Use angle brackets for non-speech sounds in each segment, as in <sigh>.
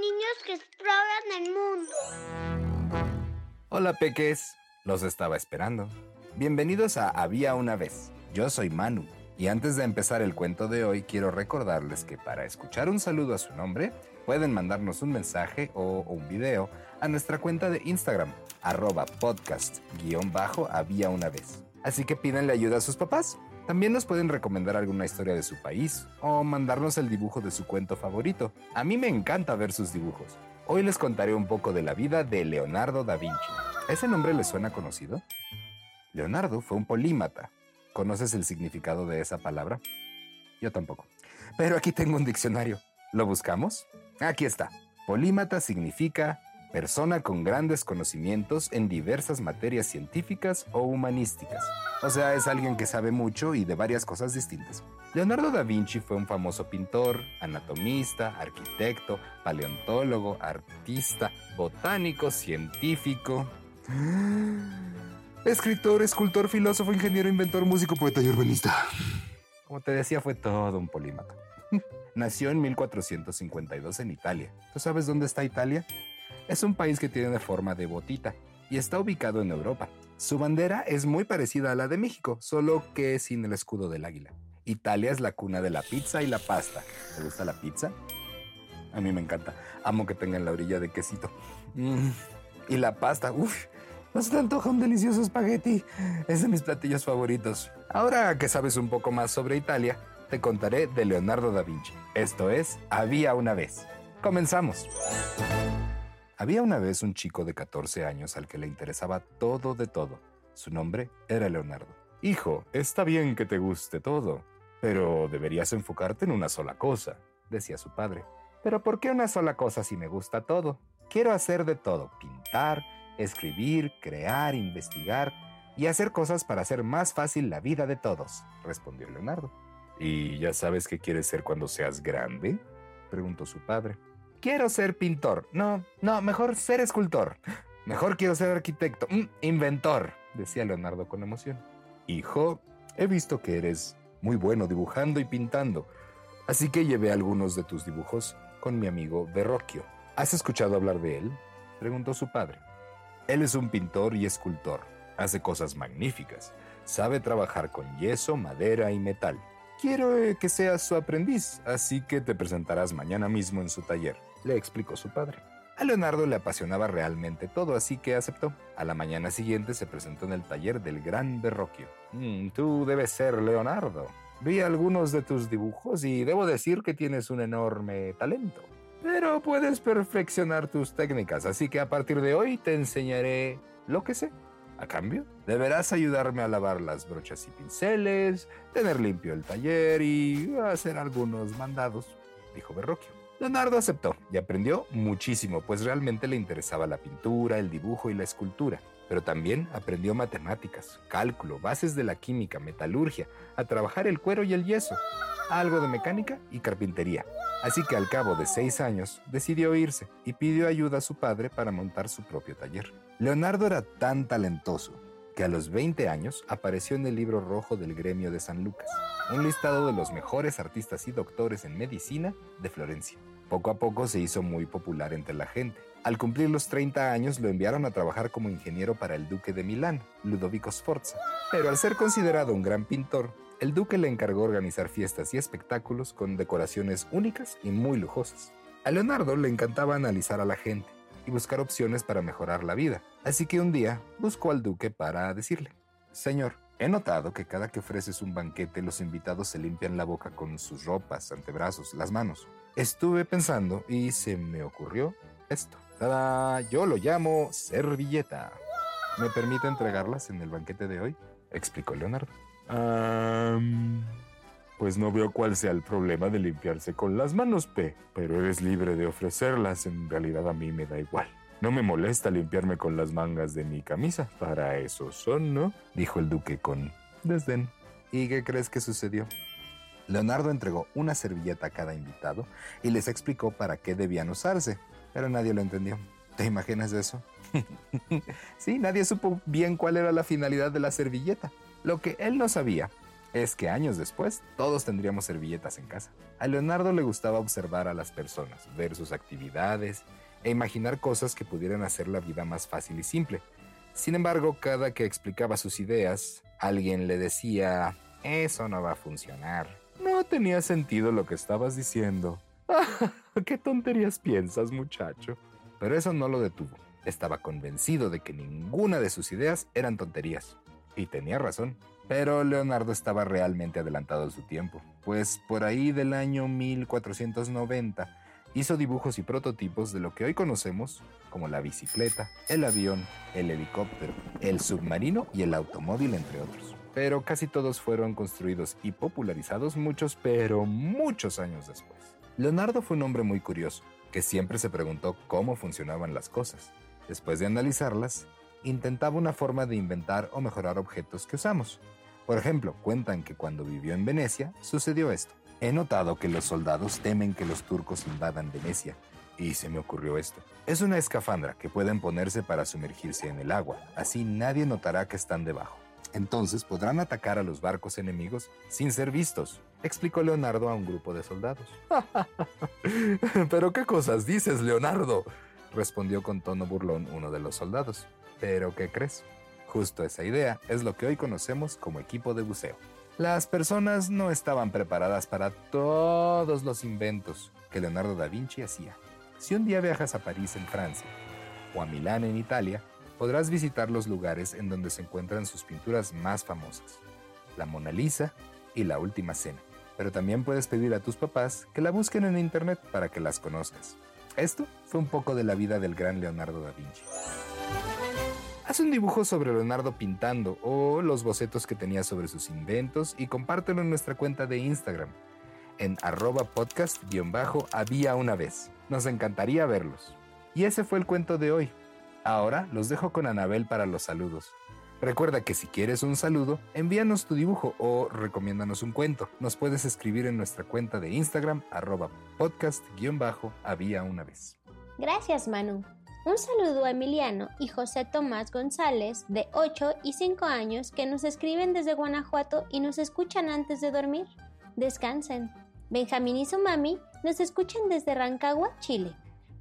niños que exploran el mundo. Hola peques, los estaba esperando. Bienvenidos a Había una vez. Yo soy Manu y antes de empezar el cuento de hoy quiero recordarles que para escuchar un saludo a su nombre pueden mandarnos un mensaje o un video a nuestra cuenta de Instagram arroba podcast guion bajo había una vez. Así que pídanle ayuda a sus papás. También nos pueden recomendar alguna historia de su país o mandarnos el dibujo de su cuento favorito. A mí me encanta ver sus dibujos. Hoy les contaré un poco de la vida de Leonardo da Vinci. ¿Ese nombre le suena conocido? Leonardo fue un polímata. ¿Conoces el significado de esa palabra? Yo tampoco. Pero aquí tengo un diccionario. ¿Lo buscamos? Aquí está. Polímata significa persona con grandes conocimientos en diversas materias científicas o humanísticas. O sea, es alguien que sabe mucho y de varias cosas distintas. Leonardo da Vinci fue un famoso pintor, anatomista, arquitecto, paleontólogo, artista, botánico, científico, <gasps> escritor, escultor, filósofo, ingeniero, inventor, músico, poeta y urbanista. Como te decía, fue todo un polímata. <laughs> Nació en 1452 en Italia. ¿Tú sabes dónde está Italia? Es un país que tiene forma de botita y está ubicado en Europa. Su bandera es muy parecida a la de México, solo que sin el escudo del águila. Italia es la cuna de la pizza y la pasta. ¿Te gusta la pizza? A mí me encanta. Amo que tengan la orilla de quesito. Mm. Y la pasta, uff. ¿No se te antoja un delicioso espagueti? Es de mis platillos favoritos. Ahora que sabes un poco más sobre Italia, te contaré de Leonardo da Vinci. Esto es Había una vez. Comenzamos. Había una vez un chico de 14 años al que le interesaba todo de todo. Su nombre era Leonardo. Hijo, está bien que te guste todo, pero deberías enfocarte en una sola cosa, decía su padre. Pero ¿por qué una sola cosa si me gusta todo? Quiero hacer de todo, pintar, escribir, crear, investigar y hacer cosas para hacer más fácil la vida de todos, respondió Leonardo. ¿Y ya sabes qué quieres ser cuando seas grande? preguntó su padre. Quiero ser pintor. No, no, mejor ser escultor. Mejor quiero ser arquitecto. Mm, inventor, decía Leonardo con emoción. Hijo, he visto que eres muy bueno dibujando y pintando, así que llevé algunos de tus dibujos con mi amigo Verrocchio. ¿Has escuchado hablar de él? preguntó su padre. Él es un pintor y escultor. Hace cosas magníficas. Sabe trabajar con yeso, madera y metal. Quiero eh, que seas su aprendiz, así que te presentarás mañana mismo en su taller, le explicó su padre. A Leonardo le apasionaba realmente todo, así que aceptó. A la mañana siguiente se presentó en el taller del gran Verrocchio. Mm, tú debes ser Leonardo. Vi algunos de tus dibujos y debo decir que tienes un enorme talento. Pero puedes perfeccionar tus técnicas, así que a partir de hoy te enseñaré lo que sé. A cambio, deberás ayudarme a lavar las brochas y pinceles, tener limpio el taller y hacer algunos mandados, dijo Verrocchio. Leonardo aceptó y aprendió muchísimo, pues realmente le interesaba la pintura, el dibujo y la escultura. Pero también aprendió matemáticas, cálculo, bases de la química, metalurgia, a trabajar el cuero y el yeso, algo de mecánica y carpintería. Así que al cabo de seis años decidió irse y pidió ayuda a su padre para montar su propio taller. Leonardo era tan talentoso que a los 20 años apareció en el libro rojo del gremio de San Lucas, un listado de los mejores artistas y doctores en medicina de Florencia. Poco a poco se hizo muy popular entre la gente. Al cumplir los 30 años lo enviaron a trabajar como ingeniero para el duque de Milán, Ludovico Sforza. Pero al ser considerado un gran pintor, el duque le encargó organizar fiestas y espectáculos con decoraciones únicas y muy lujosas. A Leonardo le encantaba analizar a la gente y buscar opciones para mejorar la vida, así que un día buscó al duque para decirle, Señor, He notado que cada que ofreces un banquete los invitados se limpian la boca con sus ropas, antebrazos, las manos. Estuve pensando y se me ocurrió esto. ¡Tada! Yo lo llamo servilleta. ¿Me permite entregarlas en el banquete de hoy? Explicó Leonardo. pues no veo cuál sea el problema de limpiarse con las manos, P. Pero eres libre de ofrecerlas. En realidad a mí me da igual. No me molesta limpiarme con las mangas de mi camisa. Para eso son, ¿no? Dijo el duque con desdén. ¿Y qué crees que sucedió? Leonardo entregó una servilleta a cada invitado y les explicó para qué debían usarse, pero nadie lo entendió. ¿Te imaginas eso? <laughs> sí, nadie supo bien cuál era la finalidad de la servilleta. Lo que él no sabía es que años después todos tendríamos servilletas en casa. A Leonardo le gustaba observar a las personas, ver sus actividades e imaginar cosas que pudieran hacer la vida más fácil y simple. Sin embargo, cada que explicaba sus ideas, alguien le decía, eso no va a funcionar. No tenía sentido lo que estabas diciendo. <laughs> ¿Qué tonterías piensas, muchacho? Pero eso no lo detuvo. Estaba convencido de que ninguna de sus ideas eran tonterías. Y tenía razón. Pero Leonardo estaba realmente adelantado a su tiempo, pues por ahí del año 1490 hizo dibujos y prototipos de lo que hoy conocemos como la bicicleta, el avión, el helicóptero, el submarino y el automóvil, entre otros. Pero casi todos fueron construidos y popularizados muchos, pero muchos años después. Leonardo fue un hombre muy curioso, que siempre se preguntó cómo funcionaban las cosas. Después de analizarlas, intentaba una forma de inventar o mejorar objetos que usamos. Por ejemplo, cuentan que cuando vivió en Venecia sucedió esto. He notado que los soldados temen que los turcos invadan Venecia, y se me ocurrió esto. Es una escafandra que pueden ponerse para sumergirse en el agua, así nadie notará que están debajo. Entonces podrán atacar a los barcos enemigos sin ser vistos, explicó Leonardo a un grupo de soldados. <laughs> ¿Pero qué cosas dices, Leonardo? respondió con tono burlón uno de los soldados. ¿Pero qué crees? Justo esa idea es lo que hoy conocemos como equipo de buceo. Las personas no estaban preparadas para todos los inventos que Leonardo da Vinci hacía. Si un día viajas a París en Francia o a Milán en Italia, podrás visitar los lugares en donde se encuentran sus pinturas más famosas, la Mona Lisa y la Última Cena. Pero también puedes pedir a tus papás que la busquen en internet para que las conozcas. Esto fue un poco de la vida del gran Leonardo da Vinci. Haz un dibujo sobre Leonardo pintando o los bocetos que tenía sobre sus inventos y compártelo en nuestra cuenta de Instagram en arroba podcast-había una vez. Nos encantaría verlos. Y ese fue el cuento de hoy. Ahora los dejo con Anabel para los saludos. Recuerda que si quieres un saludo, envíanos tu dibujo o recomiéndanos un cuento. Nos puedes escribir en nuestra cuenta de Instagram arroba podcast-había una vez. Gracias Manu. Un saludo a Emiliano y José Tomás González, de 8 y 5 años, que nos escriben desde Guanajuato y nos escuchan antes de dormir. Descansen. Benjamín y su mami nos escuchan desde Rancagua, Chile.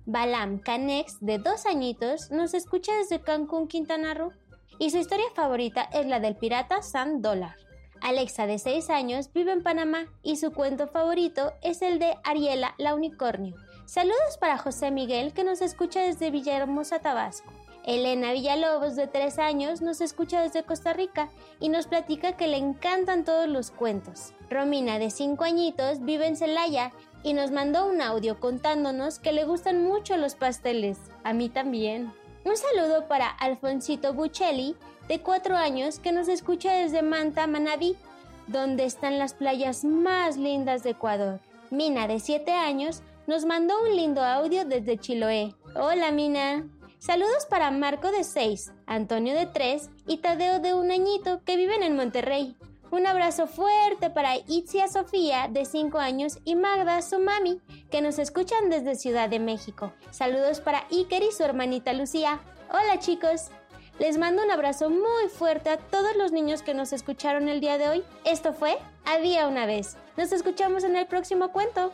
Balam Canex, de 2 añitos, nos escucha desde Cancún, Quintana Roo. Y su historia favorita es la del pirata Sam Dollar. Alexa, de 6 años, vive en Panamá y su cuento favorito es el de Ariela, la unicornio. Saludos para José Miguel que nos escucha desde Villahermosa, Tabasco. Elena Villalobos, de 3 años, nos escucha desde Costa Rica y nos platica que le encantan todos los cuentos. Romina, de 5 añitos, vive en Celaya y nos mandó un audio contándonos que le gustan mucho los pasteles. A mí también. Un saludo para Alfonsito Buccelli, de 4 años, que nos escucha desde Manta, Manabí, donde están las playas más lindas de Ecuador. Mina, de 7 años, nos mandó un lindo audio desde Chiloé. Hola, Mina. Saludos para Marco de 6, Antonio de 3 y Tadeo de un añito que viven en Monterrey. Un abrazo fuerte para Itzia Sofía de 5 años y Magda, su mami, que nos escuchan desde Ciudad de México. Saludos para Iker y su hermanita Lucía. Hola chicos. Les mando un abrazo muy fuerte a todos los niños que nos escucharon el día de hoy. Esto fue Había una vez. Nos escuchamos en el próximo cuento.